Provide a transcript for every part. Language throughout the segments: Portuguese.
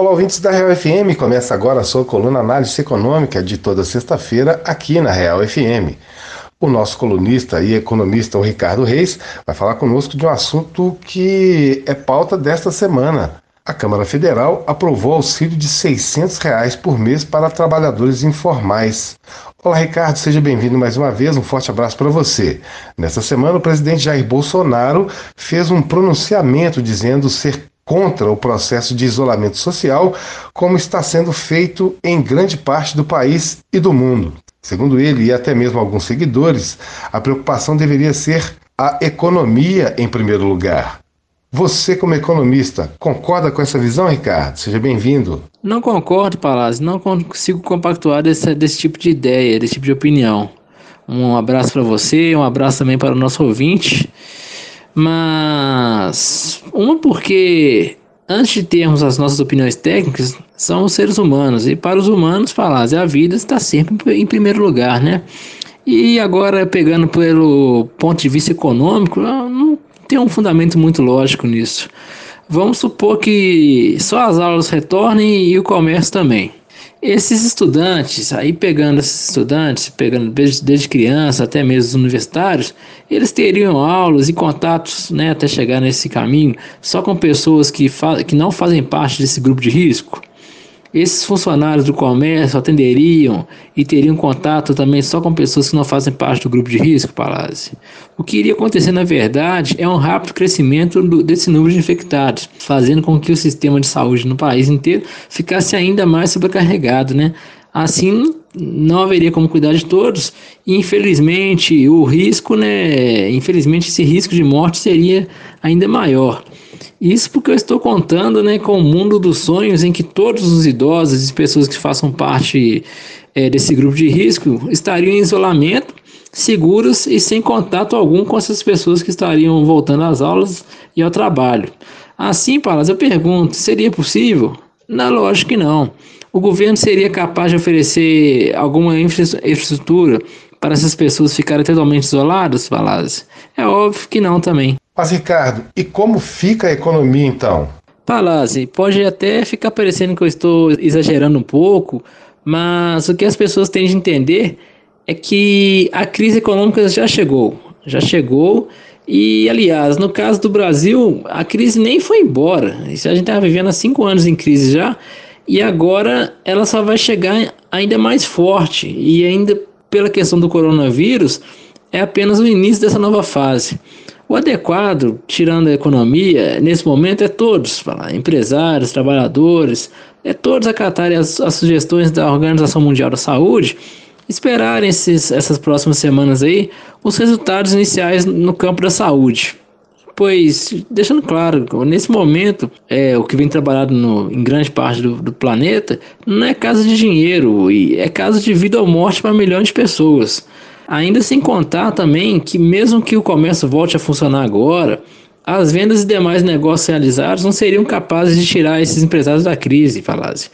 Olá, ouvintes da Real FM. Começa agora a sua coluna Análise Econômica de toda sexta-feira aqui na Real FM. O nosso colunista e economista, o Ricardo Reis, vai falar conosco de um assunto que é pauta desta semana. A Câmara Federal aprovou auxílio de 600 reais por mês para trabalhadores informais. Olá, Ricardo, seja bem-vindo mais uma vez. Um forte abraço para você. Nesta semana, o presidente Jair Bolsonaro fez um pronunciamento dizendo ser contra o processo de isolamento social, como está sendo feito em grande parte do país e do mundo. Segundo ele e até mesmo alguns seguidores, a preocupação deveria ser a economia em primeiro lugar. Você, como economista, concorda com essa visão, Ricardo? Seja bem-vindo. Não concordo, Palácio. Não consigo compactuar desse, desse tipo de ideia, desse tipo de opinião. Um abraço para você, um abraço também para o nosso ouvinte. Mas uma porque antes de termos as nossas opiniões técnicas, são os seres humanos e para os humanos falar, a vida está sempre em primeiro lugar, né? E agora pegando pelo ponto de vista econômico, não tem um fundamento muito lógico nisso. Vamos supor que só as aulas retornem e o comércio também. Esses estudantes, aí pegando esses estudantes, pegando desde, desde criança até mesmo os universitários, eles teriam aulas e contatos né, até chegar nesse caminho só com pessoas que, que não fazem parte desse grupo de risco. Esses funcionários do comércio atenderiam e teriam contato também só com pessoas que não fazem parte do grupo de risco, Palácio. O que iria acontecer, na verdade, é um rápido crescimento do, desse número de infectados, fazendo com que o sistema de saúde no país inteiro ficasse ainda mais sobrecarregado, né? Assim, não haveria como cuidar de todos e, infelizmente, o risco, né? Infelizmente, esse risco de morte seria ainda maior. Isso porque eu estou contando né, com o mundo dos sonhos em que todos os idosos e pessoas que façam parte é, desse grupo de risco estariam em isolamento, seguros e sem contato algum com essas pessoas que estariam voltando às aulas e ao trabalho. Assim, Palas, eu pergunto: seria possível? Na lógica que não. O governo seria capaz de oferecer alguma infraestrutura para essas pessoas ficarem totalmente isoladas, Palas? É óbvio que não também. Mas, Ricardo, e como fica a economia então? Palazzi, pode até ficar parecendo que eu estou exagerando um pouco, mas o que as pessoas têm de entender é que a crise econômica já chegou. Já chegou. E, aliás, no caso do Brasil, a crise nem foi embora. A gente está vivendo há cinco anos em crise já. E agora ela só vai chegar ainda mais forte. E ainda pela questão do coronavírus, é apenas o início dessa nova fase. O adequado, tirando a economia, nesse momento é todos, falar, empresários, trabalhadores, é todos acatarem as, as sugestões da Organização Mundial da Saúde, esperarem esses, essas próximas semanas aí os resultados iniciais no campo da saúde. Pois, deixando claro, nesse momento, é, o que vem trabalhado no, em grande parte do, do planeta não é caso de dinheiro, e é caso de vida ou morte para milhões de pessoas. Ainda sem contar também que, mesmo que o comércio volte a funcionar agora, as vendas e demais negócios realizados não seriam capazes de tirar esses empresários da crise, Falazzi.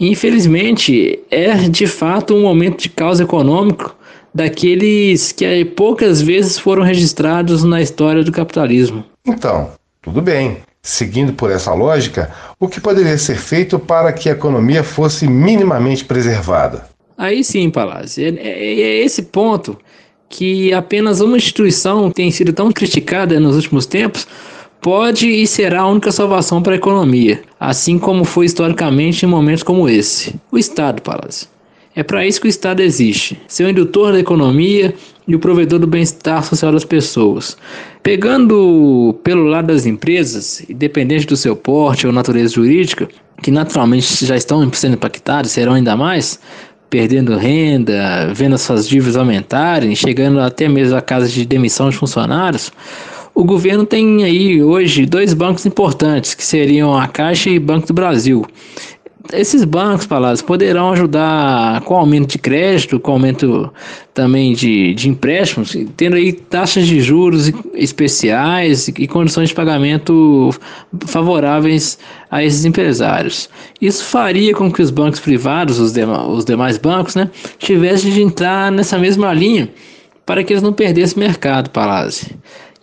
Infelizmente, é de fato um momento de caos econômico daqueles que poucas vezes foram registrados na história do capitalismo. Então, tudo bem. Seguindo por essa lógica, o que poderia ser feito para que a economia fosse minimamente preservada? Aí sim, Palácio. É, é, é, esse ponto que apenas uma instituição tem sido tão criticada nos últimos tempos pode e será a única salvação para a economia, assim como foi historicamente em momentos como esse: o Estado, Palácio. É para isso que o Estado existe, ser o indutor da economia e o provedor do bem-estar social das pessoas. Pegando pelo lado das empresas, independente do seu porte ou natureza jurídica, que naturalmente já estão sendo impactadas, serão ainda mais, perdendo renda, vendo suas dívidas aumentarem, chegando até mesmo a casa de demissão de funcionários, o governo tem aí hoje dois bancos importantes, que seriam a Caixa e Banco do Brasil esses bancos, Palácio, poderão ajudar com aumento de crédito, com aumento também de, de empréstimos, tendo aí taxas de juros especiais e condições de pagamento favoráveis a esses empresários. Isso faria com que os bancos privados, os, dem os demais bancos, né, tivessem de entrar nessa mesma linha para que eles não perdessem mercado, Palácio.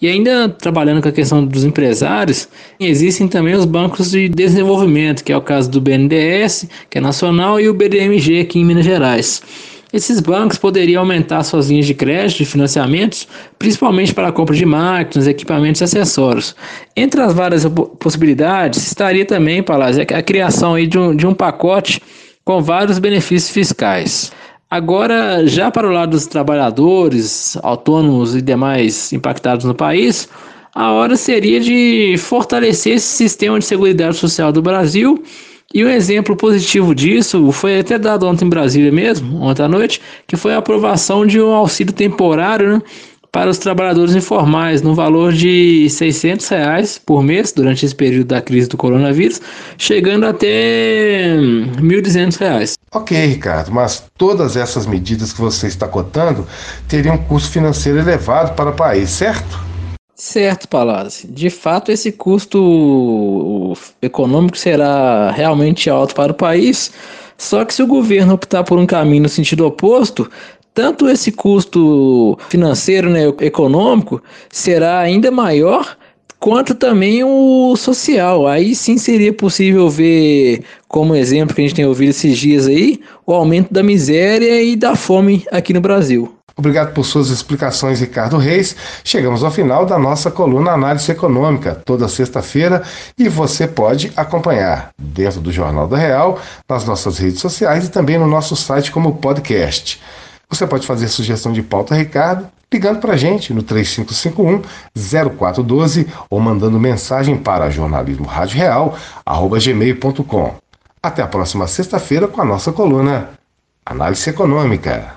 E ainda trabalhando com a questão dos empresários, existem também os bancos de desenvolvimento, que é o caso do BNDES, que é nacional, e o BDMG aqui em Minas Gerais. Esses bancos poderiam aumentar suas linhas de crédito e financiamentos, principalmente para a compra de máquinas, equipamentos e acessórios. Entre as várias possibilidades, estaria também, Palácio, a criação aí de, um, de um pacote com vários benefícios fiscais. Agora, já para o lado dos trabalhadores, autônomos e demais impactados no país, a hora seria de fortalecer esse sistema de seguridade social do Brasil e um exemplo positivo disso foi até dado ontem em Brasília mesmo, ontem à noite, que foi a aprovação de um auxílio temporário né, para os trabalhadores informais, no valor de 600 reais por mês durante esse período da crise do coronavírus, chegando até 1.200 reais. Ok, Ricardo, mas todas essas medidas que você está cotando teriam um custo financeiro elevado para o país, certo? Certo, Palazzi. De fato, esse custo econômico será realmente alto para o país. Só que se o governo optar por um caminho no sentido oposto, tanto esse custo financeiro, né, econômico, será ainda maior, quanto também o social. Aí sim seria possível ver, como exemplo que a gente tem ouvido esses dias aí, o aumento da miséria e da fome aqui no Brasil. Obrigado por suas explicações, Ricardo Reis. Chegamos ao final da nossa coluna Análise Econômica, toda sexta-feira, e você pode acompanhar dentro do Jornal da Real, nas nossas redes sociais e também no nosso site como podcast. Você pode fazer sugestão de pauta, Ricardo, ligando para a gente no 3551-0412 ou mandando mensagem para jornalismoradioreal.gmail.com. Até a próxima sexta-feira com a nossa coluna Análise Econômica.